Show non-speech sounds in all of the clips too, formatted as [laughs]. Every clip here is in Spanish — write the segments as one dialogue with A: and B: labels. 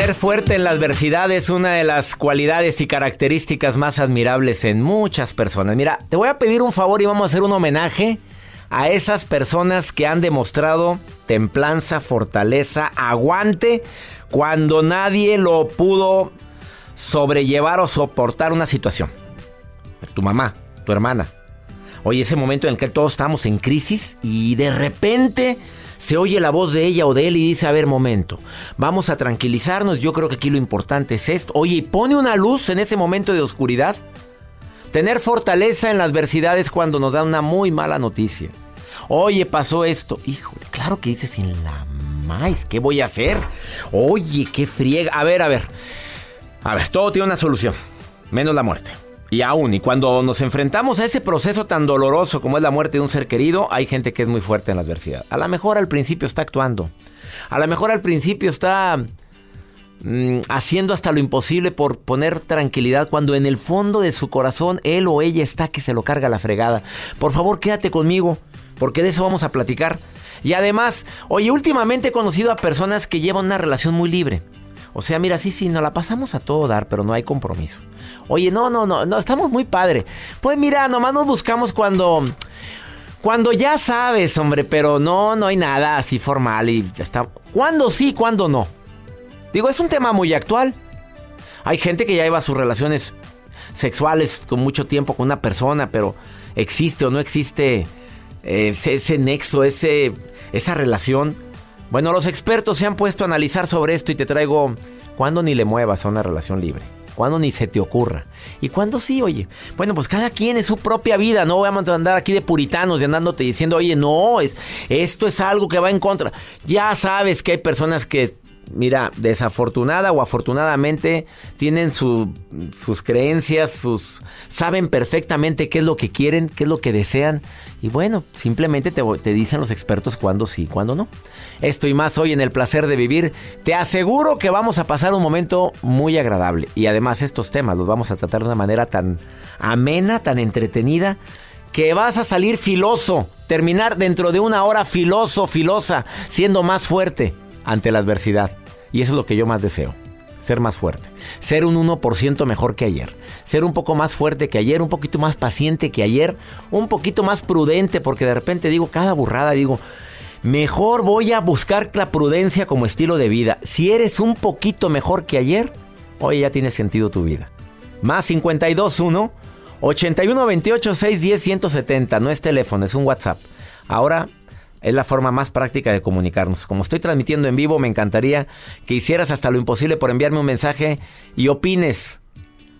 A: Ser fuerte en la adversidad es una de las cualidades y características más admirables en muchas personas. Mira, te voy a pedir un favor y vamos a hacer un homenaje a esas personas que han demostrado templanza, fortaleza, aguante cuando nadie lo pudo sobrellevar o soportar una situación. Tu mamá, tu hermana. Oye, ese momento en el que todos estamos en crisis y de repente se oye la voz de ella o de él y dice, a ver, momento, vamos a tranquilizarnos, yo creo que aquí lo importante es esto. Oye, y pone una luz en ese momento de oscuridad. Tener fortaleza en la adversidad es cuando nos da una muy mala noticia. Oye, pasó esto. Híjole, claro que dices sin la más, ¿qué voy a hacer? Oye, qué friega. A ver, a ver. A ver, todo tiene una solución, menos la muerte. Y aún, y cuando nos enfrentamos a ese proceso tan doloroso como es la muerte de un ser querido, hay gente que es muy fuerte en la adversidad. A lo mejor al principio está actuando. A lo mejor al principio está mm, haciendo hasta lo imposible por poner tranquilidad cuando en el fondo de su corazón él o ella está que se lo carga la fregada. Por favor, quédate conmigo, porque de eso vamos a platicar. Y además, oye, últimamente he conocido a personas que llevan una relación muy libre. O sea, mira, sí, sí, nos la pasamos a todo dar, pero no hay compromiso. Oye, no, no, no, no, estamos muy padre. Pues mira, nomás nos buscamos cuando... Cuando ya sabes, hombre, pero no, no hay nada así formal y está. ¿Cuándo sí, cuándo no? Digo, es un tema muy actual. Hay gente que ya lleva sus relaciones sexuales con mucho tiempo con una persona, pero existe o no existe eh, ese, ese nexo, ese, esa relación. Bueno, los expertos se han puesto a analizar sobre esto y te traigo cuándo ni le muevas a una relación libre. Cuándo ni se te ocurra. Y cuándo sí, oye. Bueno, pues cada quien es su propia vida. No vamos a andar aquí de puritanos y andándote diciendo, oye, no, es, esto es algo que va en contra. Ya sabes que hay personas que mira, desafortunada o afortunadamente tienen sus creencias, sus saben perfectamente qué es lo que quieren, qué es lo que desean y bueno, simplemente te, te dicen los expertos cuándo sí, cuándo no. Esto y más hoy en el placer de vivir. Te aseguro que vamos a pasar un momento muy agradable y además estos temas los vamos a tratar de una manera tan amena, tan entretenida que vas a salir filoso, terminar dentro de una hora filoso, filosa, siendo más fuerte ante la adversidad. Y eso es lo que yo más deseo. Ser más fuerte. Ser un 1% mejor que ayer. Ser un poco más fuerte que ayer, un poquito más paciente que ayer, un poquito más prudente, porque de repente digo cada burrada, digo, mejor voy a buscar la prudencia como estilo de vida. Si eres un poquito mejor que ayer, hoy ya tiene sentido tu vida. Más 521 8128-610-170. No es teléfono, es un WhatsApp. Ahora es la forma más práctica de comunicarnos. Como estoy transmitiendo en vivo, me encantaría que hicieras hasta lo imposible por enviarme un mensaje y opines.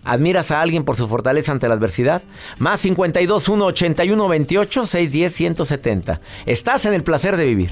A: ¿Admiras a alguien por su fortaleza ante la adversidad? Más 52 1 81 28 610 170. Estás en el placer de vivir.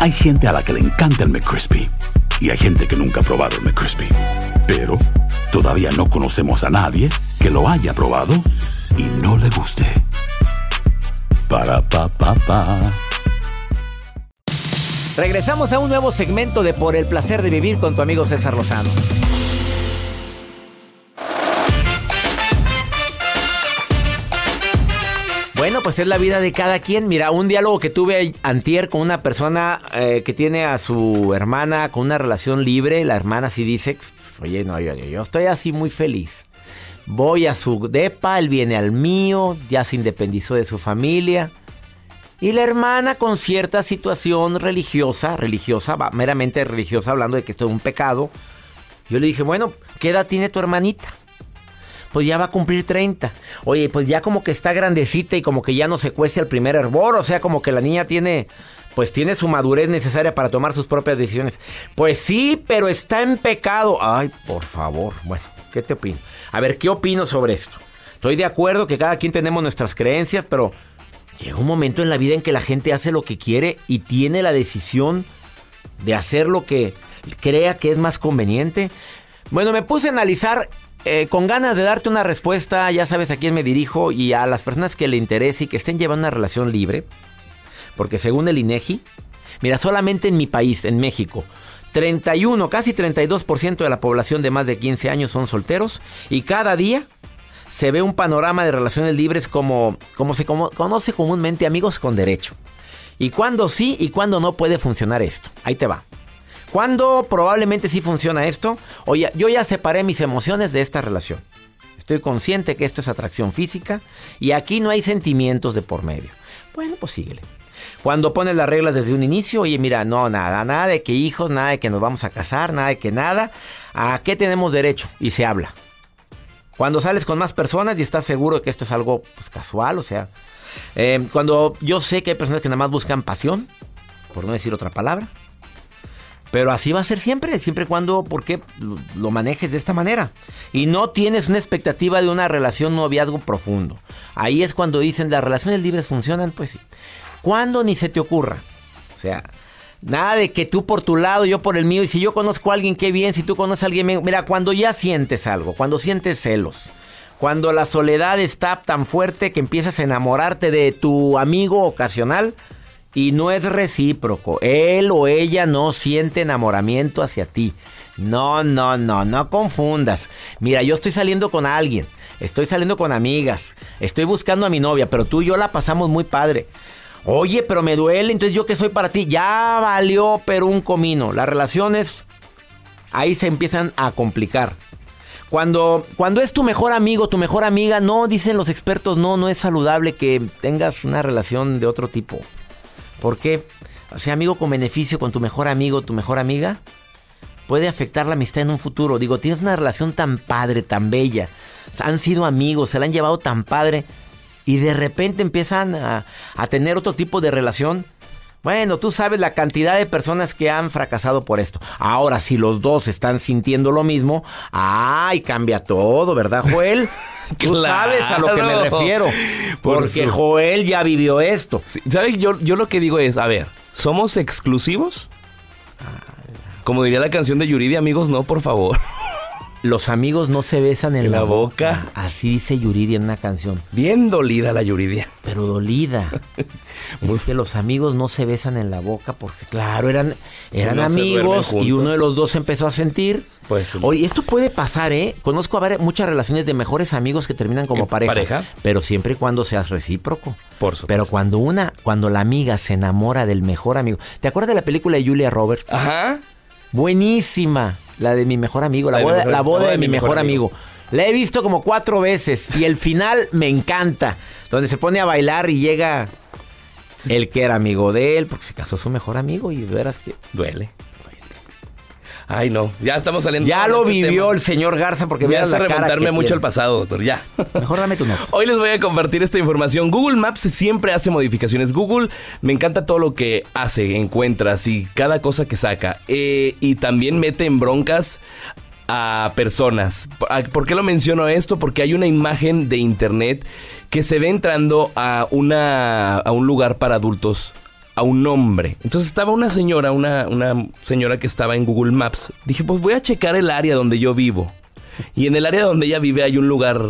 B: Hay gente a la que le encanta el McCrispy y hay gente que nunca ha probado el McCrispy. Pero todavía no conocemos a nadie que lo haya probado y no le guste. Para pa pa pa.
A: Regresamos a un nuevo segmento de Por el placer de vivir con tu amigo César Lozano. Pues es la vida de cada quien. Mira, un diálogo que tuve antier con una persona eh, que tiene a su hermana con una relación libre. La hermana sí dice, oye, no, yo, yo estoy así muy feliz. Voy a su depa, él viene al mío, ya se independizó de su familia. Y la hermana con cierta situación religiosa, religiosa, meramente religiosa, hablando de que esto es un pecado. Yo le dije, bueno, ¿qué edad tiene tu hermanita? Pues ya va a cumplir 30. Oye, pues ya como que está grandecita y como que ya no se cuece el primer hervor, o sea, como que la niña tiene pues tiene su madurez necesaria para tomar sus propias decisiones. Pues sí, pero está en pecado. Ay, por favor. Bueno, ¿qué te opino? A ver, ¿qué opino sobre esto? Estoy de acuerdo que cada quien tenemos nuestras creencias, pero llega un momento en la vida en que la gente hace lo que quiere y tiene la decisión de hacer lo que crea que es más conveniente. Bueno, me puse a analizar eh, con ganas de darte una respuesta, ya sabes a quién me dirijo y a las personas que le interese y que estén llevando una relación libre. Porque según el INEGI, mira, solamente en mi país, en México, 31, casi 32% de la población de más de 15 años son solteros y cada día se ve un panorama de relaciones libres como, como se conoce comúnmente amigos con derecho. Y cuándo sí y cuándo no puede funcionar esto. Ahí te va. ¿Cuándo probablemente sí funciona esto? Oye, yo ya separé mis emociones de esta relación. Estoy consciente que esto es atracción física y aquí no hay sentimientos de por medio. Bueno, pues síguele. Cuando pones las reglas desde un inicio, oye, mira, no, nada, nada de que hijos, nada de que nos vamos a casar, nada de que nada. ¿A qué tenemos derecho? Y se habla. Cuando sales con más personas y estás seguro de que esto es algo pues, casual, o sea, eh, cuando yo sé que hay personas que nada más buscan pasión, por no decir otra palabra, pero así va a ser siempre, siempre cuando, porque lo manejes de esta manera. Y no tienes una expectativa de una relación noviazgo profundo. Ahí es cuando dicen las relaciones libres funcionan, pues sí. Cuando ni se te ocurra. O sea, nada de que tú por tu lado, yo por el mío. Y si yo conozco a alguien, qué bien. Si tú conoces a alguien, mira, cuando ya sientes algo, cuando sientes celos. Cuando la soledad está tan fuerte que empiezas a enamorarte de tu amigo ocasional, y no es recíproco. Él o ella no siente enamoramiento hacia ti. No, no, no, no confundas. Mira, yo estoy saliendo con alguien. Estoy saliendo con amigas. Estoy buscando a mi novia, pero tú y yo la pasamos muy padre. Oye, pero me duele, entonces yo que soy para ti. Ya valió, pero un comino. Las relaciones ahí se empiezan a complicar. Cuando, cuando es tu mejor amigo, tu mejor amiga, no, dicen los expertos, no, no es saludable que tengas una relación de otro tipo. ¿Por qué? O sea, amigo con beneficio con tu mejor amigo, tu mejor amiga, puede afectar la amistad en un futuro. Digo, tienes una relación tan padre, tan bella. Han sido amigos, se la han llevado tan padre. Y de repente empiezan a, a tener otro tipo de relación. Bueno, tú sabes la cantidad de personas que han fracasado por esto. Ahora, si los dos están sintiendo lo mismo, ¡ay! Cambia todo, ¿verdad, Joel? [laughs] Tú sabes a lo que me refiero. Porque Joel ya vivió esto.
C: ¿Sabes? Yo, yo lo que digo es, a ver, ¿somos exclusivos? Como diría la canción de Yuridia, amigos, no, por favor. [laughs]
A: Los amigos no se besan en,
C: la, boca.
A: Así dice Yuridia en una canción.
C: Bien dolida la Yuridia.
A: pero dolida. [laughs] es que los amigos no se besan en la boca porque, claro, eran, eran
C: No
A: amigos y uno de los dos empezó a sentir.
C: Pues
A: Oye, esto puede pasar, ¿eh? Conozco a muchas relaciones de mejores amigos que terminan como
C: ¿En
A: pareja.
C: pareja?
A: Pero siempre y cuando seas recíproco.
C: por supuesto.
A: Pero cuando una, cuando la amiga se enamora del mejor amigo. ¿Te acuerdas de la película de Julia Roberts?
C: Ajá.
A: Buenísima. La de mi mejor amigo, la, boda,
C: mejor-
A: la boda de, mi mejor, amigo.
C: amigo.
A: La he visto como cuatro veces y el final me encanta. Donde se pone a bailar y llega el que era amigo de él, porque se casó su mejor amigo y verás que...
C: Duele. Ay, no. Ya estamos saliendo.
A: Ya lo vivió
C: tema.
A: el señor Garza porque
C: Me hace remontarme mucho al pasado, doctor. Ya.
A: Mejor dame tu nota. [laughs]
C: Hoy les voy a compartir esta información. Google Maps siempre hace modificaciones. Google me encanta todo lo que hace, encuentras y cada cosa que saca. Eh, y también mete en broncas a personas. ¿Por por qué lo menciono esto? Porque hay una imagen de internet que se ve entrando a, una, a un lugar para adultos a un hombre. Entonces estaba una señora, una, una señora que estaba en Google Maps. Dije, pues voy a checar el área donde yo vivo. Y en el área donde ella vive hay un lugar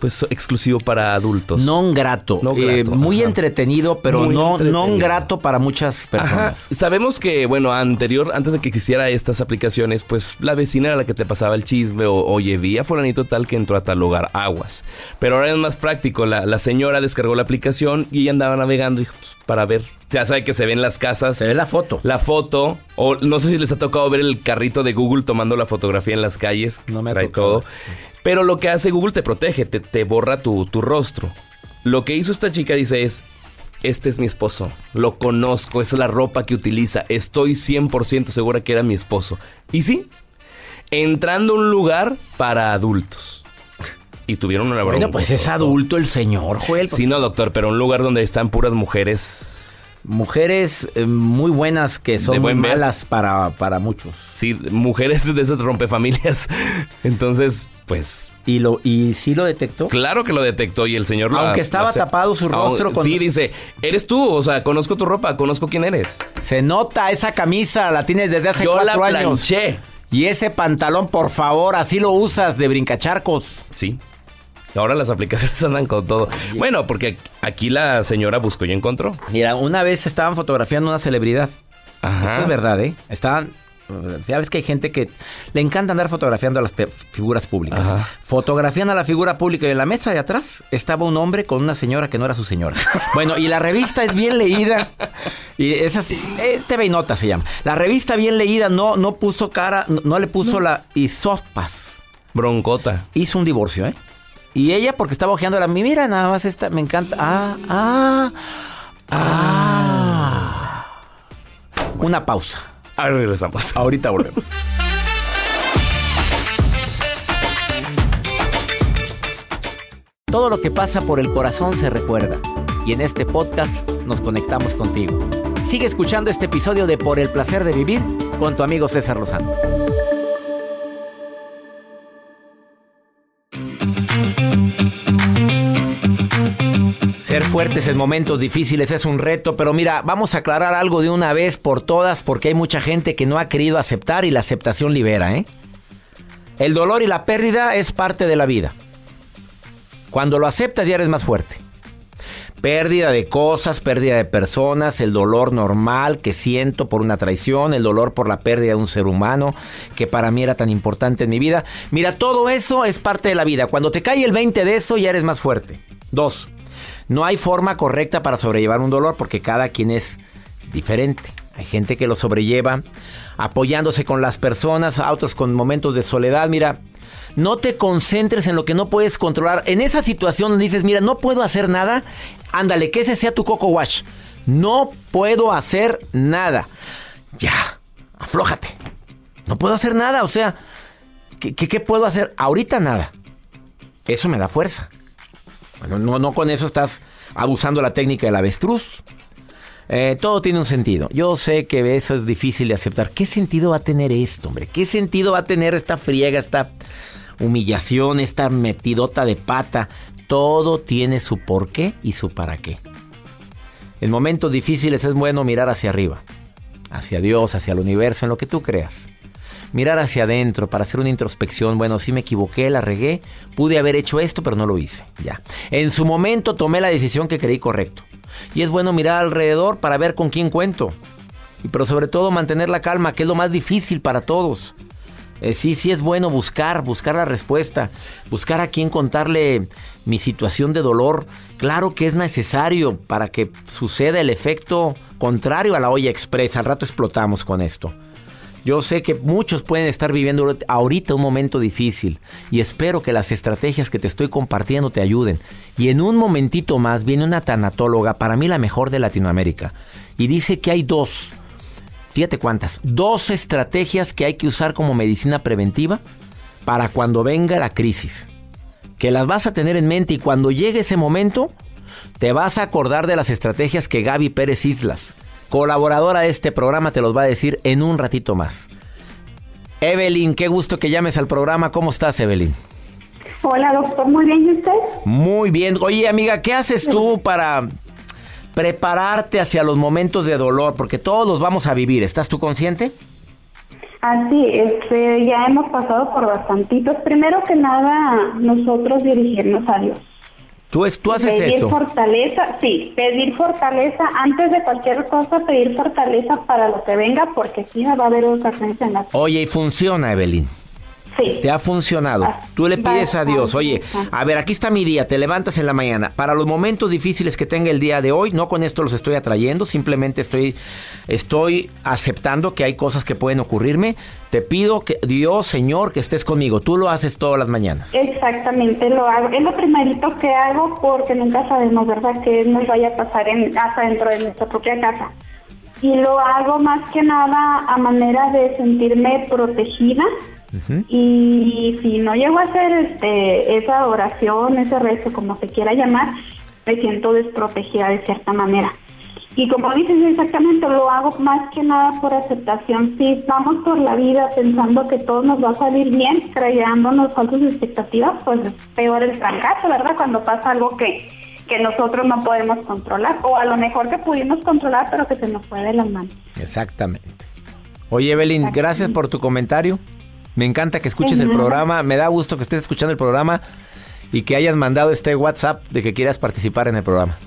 C: pues exclusivo para adultos.
A: Non grato.
C: No
A: Eh,
C: grato,
A: muy
C: ajá.
A: entretenido, pero
C: Muy
A: no non grato para muchas
C: Ajá.
A: personas.
C: Sabemos que, bueno, anterior, antes de que existiera estas aplicaciones, pues la vecina era la que te pasaba el chisme o, oye, vi a fulanito tal que entró a tal lugar, aguas. Pero ahora es más práctico, la, la señora descargó la aplicación y ella andaba navegando y, pues, para ver, ya sabe que se ven las casas.
A: Se ve la foto.
C: La foto, o no sé si les ha tocado ver el carrito de Google tomando la fotografía en las calles.
A: No me ha tocado.
C: todo. Pero lo que hace Google te protege, te, te borra tu, tu rostro. Lo que hizo esta chica dice es, este es mi esposo, lo conozco, es la ropa que utiliza, estoy 100% segura que era mi esposo. Y sí, entrando a un lugar para adultos. Y tuvieron una broma.
A: Bueno, pues es adulto el señor, Joel.
C: Sí, no, doctor, pero un lugar donde están puras mujeres.
A: Mujeres eh, muy buenas que son muy malas para, para muchos.
C: Sí, mujeres de esas rompefamilias. [laughs] Entonces, pues,
A: Y lo y sí lo detectó.
C: claro que lo detectó y el señor lo
A: Aunque estaba tapado su rostro
C: Aun-
A: con-
C: Sí, dice, eres tú, o sea, conozco tu ropa, conozco quién eres.
A: Se nota esa camisa, la tienes desde hace
C: Yo la
A: cuatro años.
C: planché.
A: Y ese pantalón, por favor, así lo usas de brincacharcos.
C: Sí. Ahora las aplicaciones [laughs] andan con todo. Bueno, porque aquí la señora buscó y encontró.
A: Mira, una vez estaban fotografiando una celebridad.
C: Ajá.
A: Esto es verdad, ¿eh? Estaban. Ya ves que hay gente que le encanta andar fotografiando a las figuras públicas.
C: Ajá.
A: Fotografían a la figura pública y en la mesa de atrás estaba un hombre con una señora que no era su señora. [laughs] Bueno, y la revista es bien leída. Y es así, eh, TV y Nota se llama. La revista bien leída no, no puso cara, no, no le puso la isopas.
C: Broncota.
A: Hizo un divorcio, ¿eh? Y ella, porque estaba ojeando la mira, nada más esta, me encanta. Ah, ah, ah. Una pausa.
C: Ahora regresamos.
A: Ahorita volvemos. Todo lo que pasa por el corazón se recuerda. Y en este podcast nos conectamos contigo. Sigue escuchando este episodio de Por el placer de vivir con tu amigo César Lozano. Ser fuertes en momentos difíciles es un reto, pero mira, vamos a aclarar algo de una vez por todas porque hay mucha gente que no ha querido aceptar y la aceptación libera, ¿eh? El dolor y la pérdida es parte de la vida. Cuando lo aceptas ya eres más fuerte. Pérdida de cosas, pérdida de personas, el dolor normal que siento por una traición, el dolor por la pérdida de un ser humano que para mí era tan importante en mi vida. Mira, todo eso es parte de la vida. Cuando te cae el 20 de eso ya eres más fuerte. Dos, no hay forma correcta para sobrellevar un dolor porque cada quien es diferente. Hay gente que lo sobrelleva apoyándose con las personas, a otros con momentos de soledad. Mira, no te concentres en lo que no puedes controlar. En esa situación dices, mira, no puedo hacer nada, ándale, que ese sea tu coco wash. No puedo hacer nada. Ya, aflójate. No puedo hacer nada, o sea, ¿qué, qué, qué puedo hacer? Ahorita nada. Eso me da fuerza. Bueno, no, no con eso estás abusando la técnica del avestruz. Eh, todo tiene un sentido. Yo sé que eso es difícil de aceptar. ¿Qué sentido va a tener esto, hombre? ¿Qué sentido va a tener esta friega, esta humillación, esta metidota de pata? Todo tiene su porqué y su para qué. En momentos difíciles es bueno mirar hacia arriba, hacia Dios, hacia el universo, en lo que tú creas. Mirar hacia adentro, para hacer una introspección. Bueno, sí me equivoqué, la regué, pude haber hecho esto, pero no lo hice. Ya. En su momento tomé la decisión que creí correcto. Y es bueno mirar alrededor para ver con quién cuento. Pero sobre todo mantener la calma, que es lo más difícil para todos. Eh, sí, sí es bueno buscar, buscar la respuesta, buscar a quién contarle mi situación de dolor. Claro que es necesario para que suceda el efecto contrario a la olla expresa. Al rato explotamos con esto. Yo sé que muchos pueden estar viviendo ahorita un momento difícil y espero que las estrategias que te estoy compartiendo te ayuden. Y en un momentito más viene una tanatóloga, para mí la mejor de Latinoamérica, y dice que hay dos fíjate cuántas, dos estrategias que hay que usar como medicina preventiva para cuando venga la crisis. Que las vas a tener en mente y cuando llegue ese momento, te vas a acordar de las estrategias que Gaby Pérez Islas, colaboradora de este programa, te los va a decir en un ratito más. Evelyn, qué gusto que llames al programa. ¿Cómo estás, Evelyn?
D: Hola, doctor. Muy bien, ¿y usted?
A: Muy bien. Oye, amiga, ¿qué haces tú para prepararte hacia los momentos de dolor, porque todos los vamos a vivir. ¿Estás tú consciente?
D: Así, este, ya hemos pasado por bastantitos. Primero que nada, nosotros dirigirnos a Dios.
A: ¿Tú, es, tú haces
D: pedir
A: eso?
D: fortaleza, sí, pedir fortaleza antes de cualquier cosa, pedir fortaleza para lo que venga, porque sí va a haber ocasión en la
A: Oye, y funciona, Evelyn. Te ha funcionado. Tú le pides a Dios, oye, a ver, aquí está mi día, te levantas en la mañana. Para los momentos difíciles que tenga el día de hoy, no con esto los estoy atrayendo, simplemente estoy, estoy aceptando que hay cosas que pueden ocurrirme. Te pido que Dios, Señor, que estés conmigo. Tú lo haces todas las mañanas.
D: Exactamente, lo hago. Es lo primerito que hago porque nunca sabemos, ¿verdad?, que nos vaya a pasar en, hasta dentro de nuestra propia casa y lo hago más que nada a manera de sentirme protegida y si no llego a hacer este, esa oración, ese rezo, como se quiera llamar, me siento desprotegida de cierta manera. Y como dices exactamente, lo hago más que nada por aceptación. Si vamos por la vida pensando que todo nos va a salir bien, creándonos falsas expectativas, pues es peor el fracaso, ¿verdad? Cuando pasa algo que, que nosotros no podemos controlar, o a lo mejor que pudimos controlar, pero que se nos fue de las manos.
A: Exactamente. Oye, Evelyn, gracias por tu comentario. Me encanta que escuches el programa. Me da gusto que estés escuchando el programa y que hayas mandado este WhatsApp de que quieras participar en el programa.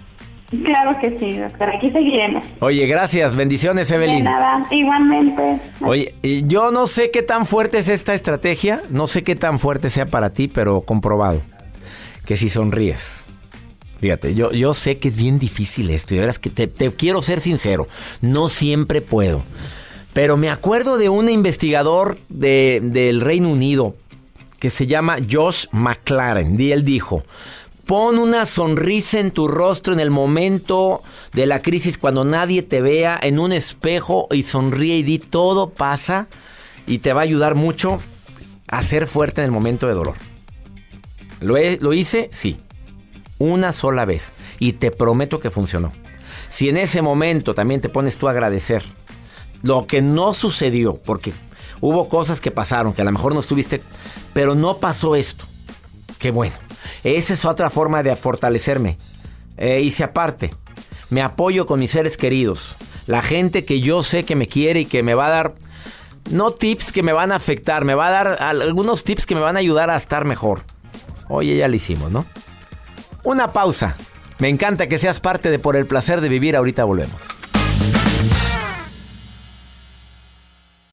D: Claro que sí, doctor. Aquí seguiremos.
A: Oye, gracias. Bendiciones, Evelyn.
D: De nada, igualmente.
A: Oye, yo no sé qué tan fuerte es esta estrategia, no sé qué tan fuerte sea para ti, pero comprobado que si sonríes. Fíjate, yo, yo sé que es bien difícil esto y ahora es que te, te quiero ser sincero, no siempre puedo. Pero me acuerdo de un investigador del Reino Unido que se llama Josh McLaren. Y él dijo, pon una sonrisa en tu rostro en el momento de la crisis cuando nadie te vea en un espejo y sonríe y di todo pasa y te va a ayudar mucho a ser fuerte en el momento de dolor. ¿Lo, ¿Lo hice? Sí. Una sola vez. Y te prometo que funcionó. Si en ese momento también te pones tú a agradecer lo que no sucedió, porque hubo cosas que pasaron, que a lo mejor no estuviste, pero no pasó esto. Qué bueno. Esa es otra forma de fortalecerme. Eh, y si aparte, me apoyo con mis seres queridos, la gente que yo sé que me quiere y que me va a dar, no tips que me van a afectar, me va a dar algunos tips que me van a ayudar a estar mejor. Oye, ya lo hicimos, ¿no? Una pausa. Me encanta que seas parte de Por el Placer de Vivir. Ahorita volvemos.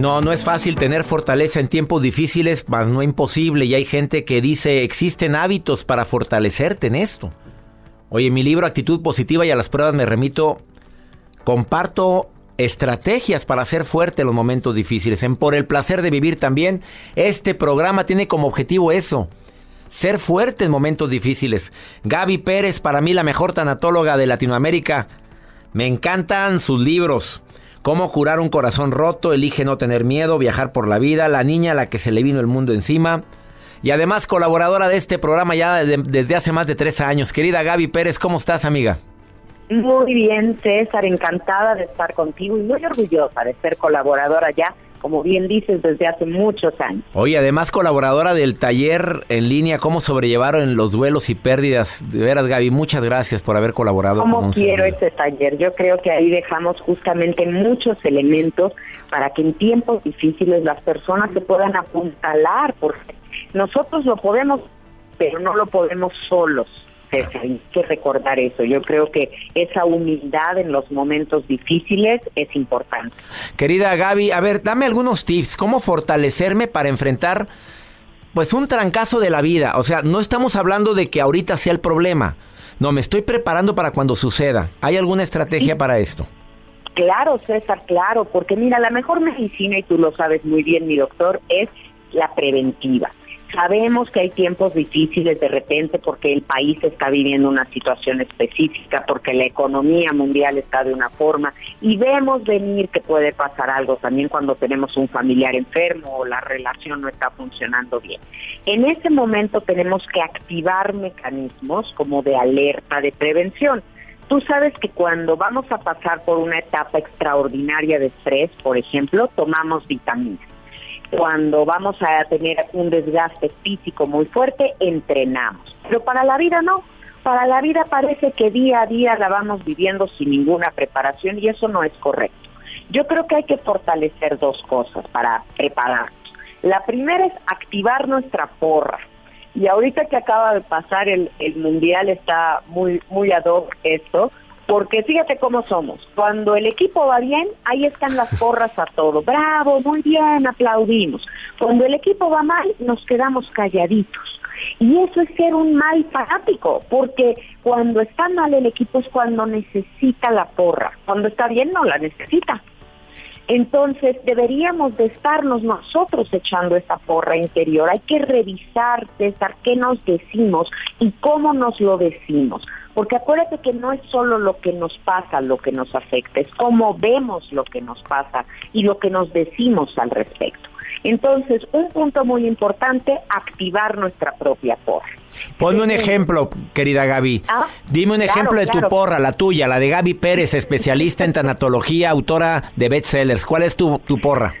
A: No, no es fácil tener fortaleza en tiempos difíciles, mas no imposible. Y hay gente que dice, existen hábitos para fortalecerte en esto. Oye, mi libro Actitud Positiva y a las pruebas me remito, comparto estrategias para ser fuerte en los momentos difíciles. En Por el placer de vivir también, este programa tiene como objetivo eso. Ser fuerte en momentos difíciles. Gaby Pérez, para mí la mejor tanatóloga de Latinoamérica. Me encantan sus libros. Cómo curar un corazón roto, elige no tener miedo, viajar por la vida, la niña a la que se le vino el mundo encima. Y además colaboradora de este programa ya desde hace más de tres años. Querida Gaby Pérez, ¿cómo estás amiga?
E: Muy bien, César, encantada de estar contigo y muy orgullosa de ser colaboradora ya, como bien dices, desde hace muchos años.
A: Oye, además colaboradora del taller en línea, cómo sobrellevaron los duelos y pérdidas. De veras, Gaby, muchas gracias por haber colaborado
E: con un quiero ese taller? Yo creo que ahí dejamos justamente muchos elementos para que en tiempos difíciles las personas se puedan apuntalar, porque nosotros lo podemos, pero no lo podemos solos hay que recordar eso. Yo creo que esa humildad en los momentos difíciles es importante.
A: Querida Gaby, a ver, dame algunos tips. ¿Cómo fortalecerme para enfrentar pues un trancazo de la vida? O sea, no estamos hablando de que ahorita sea el problema. No, me estoy preparando para cuando suceda. ¿Hay alguna estrategia para esto?
E: Claro, César, claro, porque mira, la mejor medicina, y tú lo sabes muy bien, mi doctor, es la preventiva. Sabemos que hay tiempos difíciles de repente porque el país está viviendo una situación específica, porque la economía mundial está de una forma y vemos venir que puede pasar algo también cuando tenemos un familiar enfermo o la relación no está funcionando bien. En ese momento tenemos que activar mecanismos como de alerta, de prevención. Tú sabes que cuando vamos a pasar por una etapa extraordinaria de estrés, por ejemplo, tomamos vitaminas cuando vamos a tener un desgaste físico muy fuerte, entrenamos. Pero para la vida no. Para la vida parece que día a día la vamos viviendo sin ninguna preparación y eso no es correcto. Yo creo que hay que fortalecer dos cosas para prepararnos. La primera es activar nuestra porra. Y ahorita que acaba de pasar el, el mundial está muy, muy ad hoc esto, porque fíjate cómo somos. Cuando el equipo va bien, ahí están las porras a todo. Bravo, muy bien, aplaudimos. Cuando el equipo va mal, nos quedamos calladitos. Y eso es ser un mal fanático, porque cuando está mal el equipo es cuando necesita la porra. Cuando está bien, no la necesita. Entonces deberíamos de estarnos nosotros echando esa porra interior. Hay que revisar, César, qué nos decimos y cómo nos lo decimos. Porque acuérdate que no es solo lo que nos pasa lo que nos afecta, es cómo vemos lo que nos pasa y lo que nos decimos al respecto. Entonces, un punto muy importante, activar nuestra propia porra.
A: Ponme un ejemplo, querida Gaby. Ah, Dime un ejemplo de tu porra, la tuya, la de Gaby Pérez, especialista en tanatología, autora de bestsellers. ¿Cuál es tu, tu porra?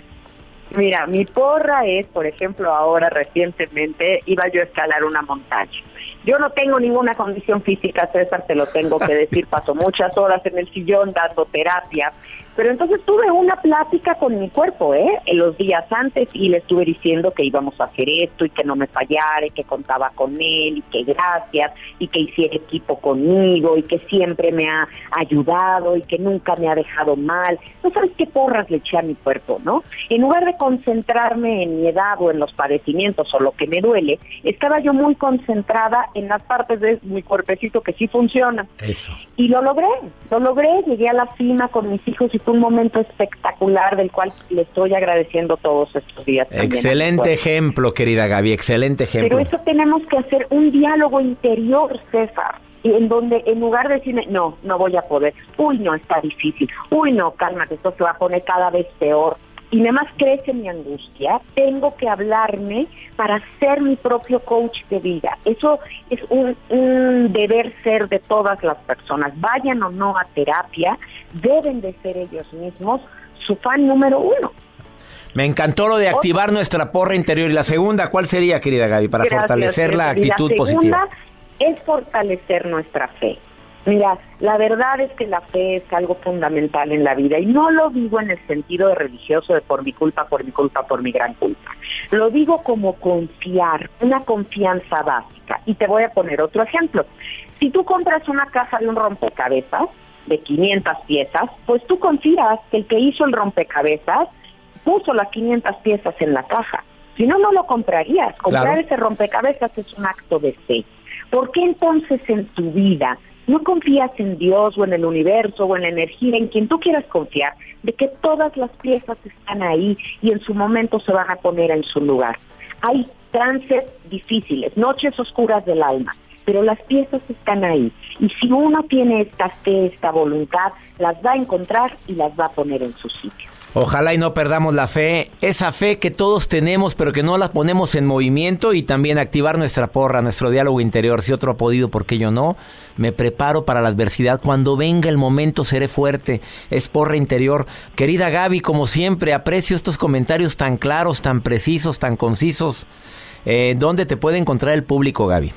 E: Mira, mi porra es, por ejemplo, ahora recientemente iba yo a escalar una montaña. Yo no tengo ninguna condición física, César, te lo tengo que [laughs] decir, paso muchas horas en el sillón dando terapia, pero entonces tuve una plática con mi cuerpo, ¿eh? En los días antes y le estuve diciendo que íbamos a hacer esto y que no me fallara y que contaba con él y que gracias y que hiciera equipo conmigo y que siempre me ha ayudado y que nunca me ha dejado mal. No sabes qué porras le eché a mi cuerpo, ¿no? En lugar de concentrarme en mi edad o en los padecimientos o lo que me duele, estaba yo muy concentrada en las partes de mi cuerpecito que sí funcionan.
A: Eso.
E: Y lo logré, lo logré, llegué a la cima con mis hijos y un momento espectacular del cual le estoy agradeciendo todos estos días.
A: Excelente ejemplo, querida Gaby, excelente ejemplo.
E: Pero eso tenemos que hacer un diálogo interior, César, en donde en lugar de decirme, no, no voy a poder, uy, no, está difícil, uy, no, cálmate, esto se va a poner cada vez peor, y nada más crece mi angustia, tengo que hablarme para ser mi propio coach de vida. Eso es un, deber ser de todas las personas, vayan o no a terapia, deben de ser ellos mismos su fan número uno.
A: Me encantó lo de activar nuestra porra interior. ¿Y la segunda cuál sería, querida Gaby, para fortalecer la actitud
E: la
A: segunda
E: Es fortalecer nuestra fe. Mira, la verdad es que la fe es algo fundamental en la vida y no lo digo en el sentido de religioso de por mi culpa, por mi culpa, por mi gran culpa. Lo digo como confiar, una confianza básica. Y te voy a poner otro ejemplo. Si tú compras una caja de un rompecabezas de 500 piezas, pues tú confías que el que hizo el rompecabezas puso las 500 piezas en la caja. Si no, no lo comprarías. Comprar ese rompecabezas es un acto de fe. ¿Por qué entonces en tu vida no confías en Dios o en el universo o en la energía, en quien tú quieras confiar, de que todas las piezas están ahí y en su momento se van a poner en su lugar? Hay trances difíciles, noches oscuras del alma, pero las piezas están ahí. Y si uno tiene esta fe, esta voluntad, las va a encontrar y las va a poner en su sitio.
A: Ojalá y no perdamos la fe, esa fe que todos tenemos pero que no la ponemos en movimiento y también activar nuestra porra, nuestro diálogo interior. Si otro ha podido, ¿por qué yo no? Me preparo para la adversidad. Cuando venga el momento seré fuerte. Es porra interior. Querida Gaby, como siempre, aprecio estos comentarios tan claros, tan precisos, tan concisos. Eh, ¿Dónde te puede encontrar el público, Gaby?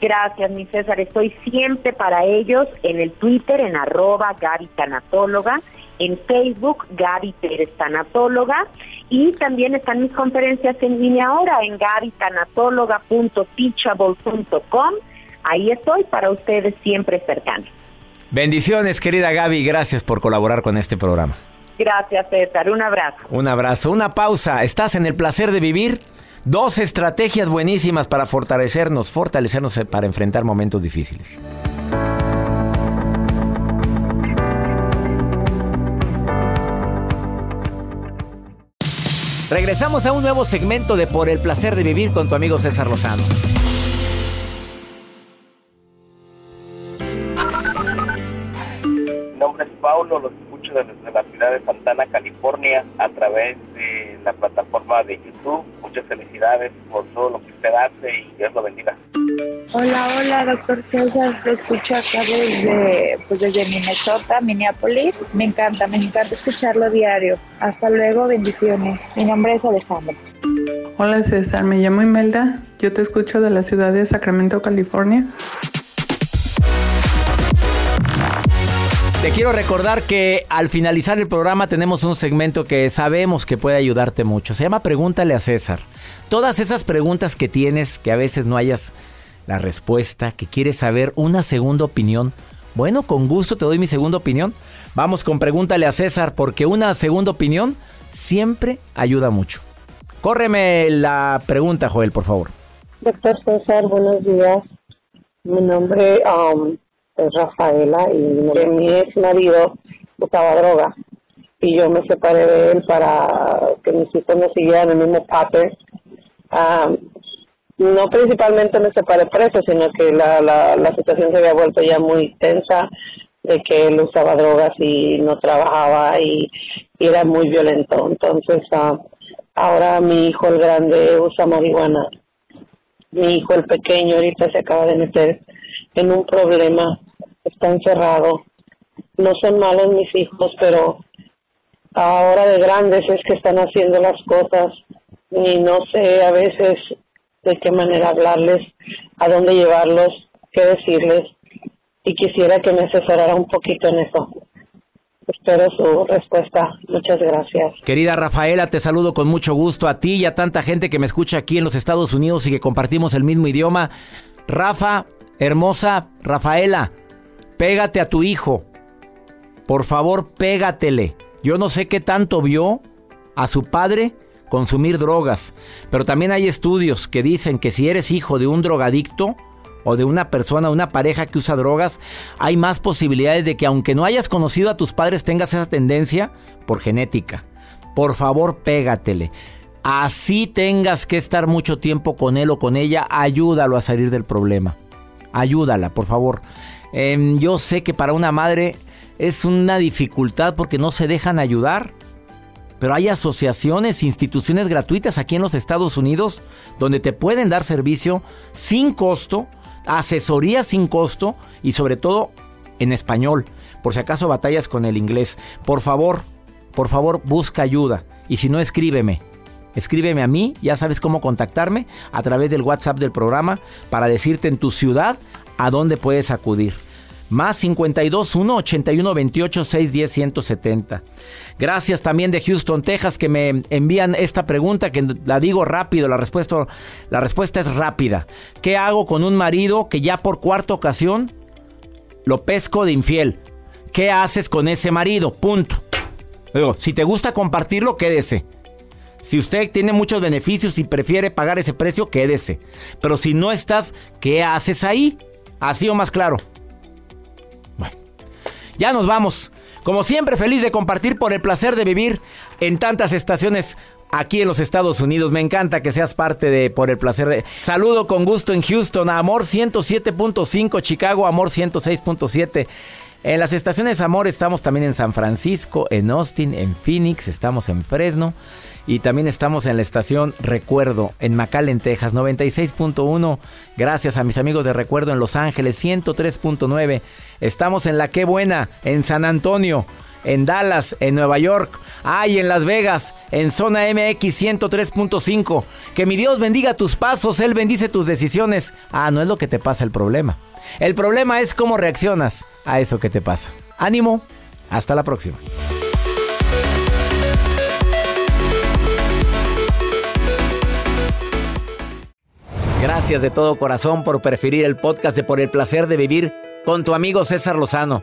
E: Gracias, mi César. Estoy siempre para ellos en el Twitter, en arroba Gaby Tanatóloga, en Facebook, Gaby Pérez Tanatóloga, y también están mis conferencias en línea ahora en gabytanatóloga.teachable.com. Ahí estoy para ustedes siempre cercanos.
A: Bendiciones, querida Gaby. Gracias por colaborar con este programa.
E: Gracias, César. Un abrazo.
A: Un abrazo. Una pausa. ¿Estás en el placer de vivir? Dos estrategias buenísimas para fortalecernos, fortalecernos para enfrentar momentos difíciles. Regresamos a un nuevo segmento de Por el placer de vivir con tu amigo César Lozano.
F: Mi nombre es Paulo, los escucho desde la ciudad de Santana, California, a través de la plataforma de YouTube. Muchas felicidades por todo lo que usted hace y Dios lo bendiga.
G: Hola, hola, doctor César. Lo escucho acá desde, pues desde Minnesota, Minneapolis. Me encanta, me encanta escucharlo diario. Hasta luego, bendiciones. Mi nombre es Alejandro.
H: Hola César, me llamo Imelda. Yo te escucho de la ciudad de Sacramento, California.
A: Te quiero recordar que al finalizar el programa tenemos un segmento que sabemos que puede ayudarte mucho. Se llama Pregúntale a César. Todas esas preguntas que tienes, que a veces no hayas la respuesta, que quieres saber una segunda opinión. Bueno, con gusto te doy mi segunda opinión. Vamos con Pregúntale a César porque una segunda opinión siempre ayuda mucho. Córreme la pregunta, Joel, por favor.
I: Doctor César, buenos días. Mi nombre um, es Rafaela y mi ex marido usaba droga y yo me separé de él para que mis hijos no siguieran el mismo pattern. Um, no principalmente me separé preso, sino que la, la, la situación se había vuelto ya muy tensa de que él usaba drogas y no trabajaba y, era muy violento. Entonces, uh, ahora mi hijo el grande usa marihuana. Mi hijo el pequeño ahorita se acaba de meter en un problema, está encerrado. No son malos mis hijos, pero ahora de grandes es que están haciendo las cosas y no sé a veces de qué manera hablarles, a dónde llevarlos, qué decirles y quisiera que me asesorara un poquito en eso. Espero su respuesta. Muchas gracias.
A: Querida Rafaela, te saludo con mucho gusto a ti y a tanta gente que me escucha aquí en los Estados Unidos y que compartimos el mismo idioma. Rafa, hermosa Rafaela, pégate a tu hijo. Por favor, pégatele. Yo no sé qué tanto vio a su padre consumir drogas, pero también hay estudios que dicen que si eres hijo de un drogadicto, o de una persona, una pareja que usa drogas, hay más posibilidades de que aunque no hayas conocido a tus padres tengas esa tendencia por genética. Por favor, pégatele. Así tengas que estar mucho tiempo con él o con ella, ayúdalo a salir del problema. Ayúdala, por favor. Em, yo sé que para una madre es una dificultad porque no se dejan ayudar. Pero hay asociaciones, instituciones gratuitas aquí en los Estados Unidos donde te pueden dar servicio sin costo asesoría sin costo y sobre todo en español, por si acaso batallas con el inglés. Por favor, por favor, busca ayuda y si no, escríbeme. Escríbeme a mí, ya sabes cómo contactarme a través del WhatsApp del programa para decirte en tu ciudad a dónde puedes acudir. Más 52 1 81 28 610 170. Gracias también de Houston, Texas, que me envían esta pregunta que la digo rápido. La respuesta, la respuesta es rápida. ¿Qué hago con un marido que ya por cuarta ocasión lo pesco de infiel? ¿Qué haces con ese marido? Punto. Si te gusta compartirlo, quédese. Si usted tiene muchos beneficios y prefiere pagar ese precio, quédese. Pero si no estás, ¿qué haces ahí? Así o más claro. Ya nos vamos. Como siempre, feliz de compartir por el placer de vivir en tantas estaciones aquí en los Estados Unidos. Me encanta que seas parte de Por el placer de... Saludo con gusto en Houston, Amor 107.5, Chicago, Amor 106.7. En las estaciones Amor estamos también en San Francisco, en Austin, en Phoenix, estamos en Fresno y también estamos en la estación Recuerdo en McAllen, Texas, 96.1. Gracias a mis amigos de Recuerdo en Los Ángeles, 103.9. Estamos en La Qué Buena, en San Antonio, en Dallas, en Nueva York, ay, en Las Vegas, en Zona MX 103.5. Que mi Dios bendiga tus pasos, Él bendice tus decisiones. Ah, no es lo que te pasa el problema. El problema es cómo reaccionas a eso que te pasa. Ánimo, hasta la próxima. Gracias de todo corazón por preferir el podcast de Por el placer de vivir con tu amigo César Lozano.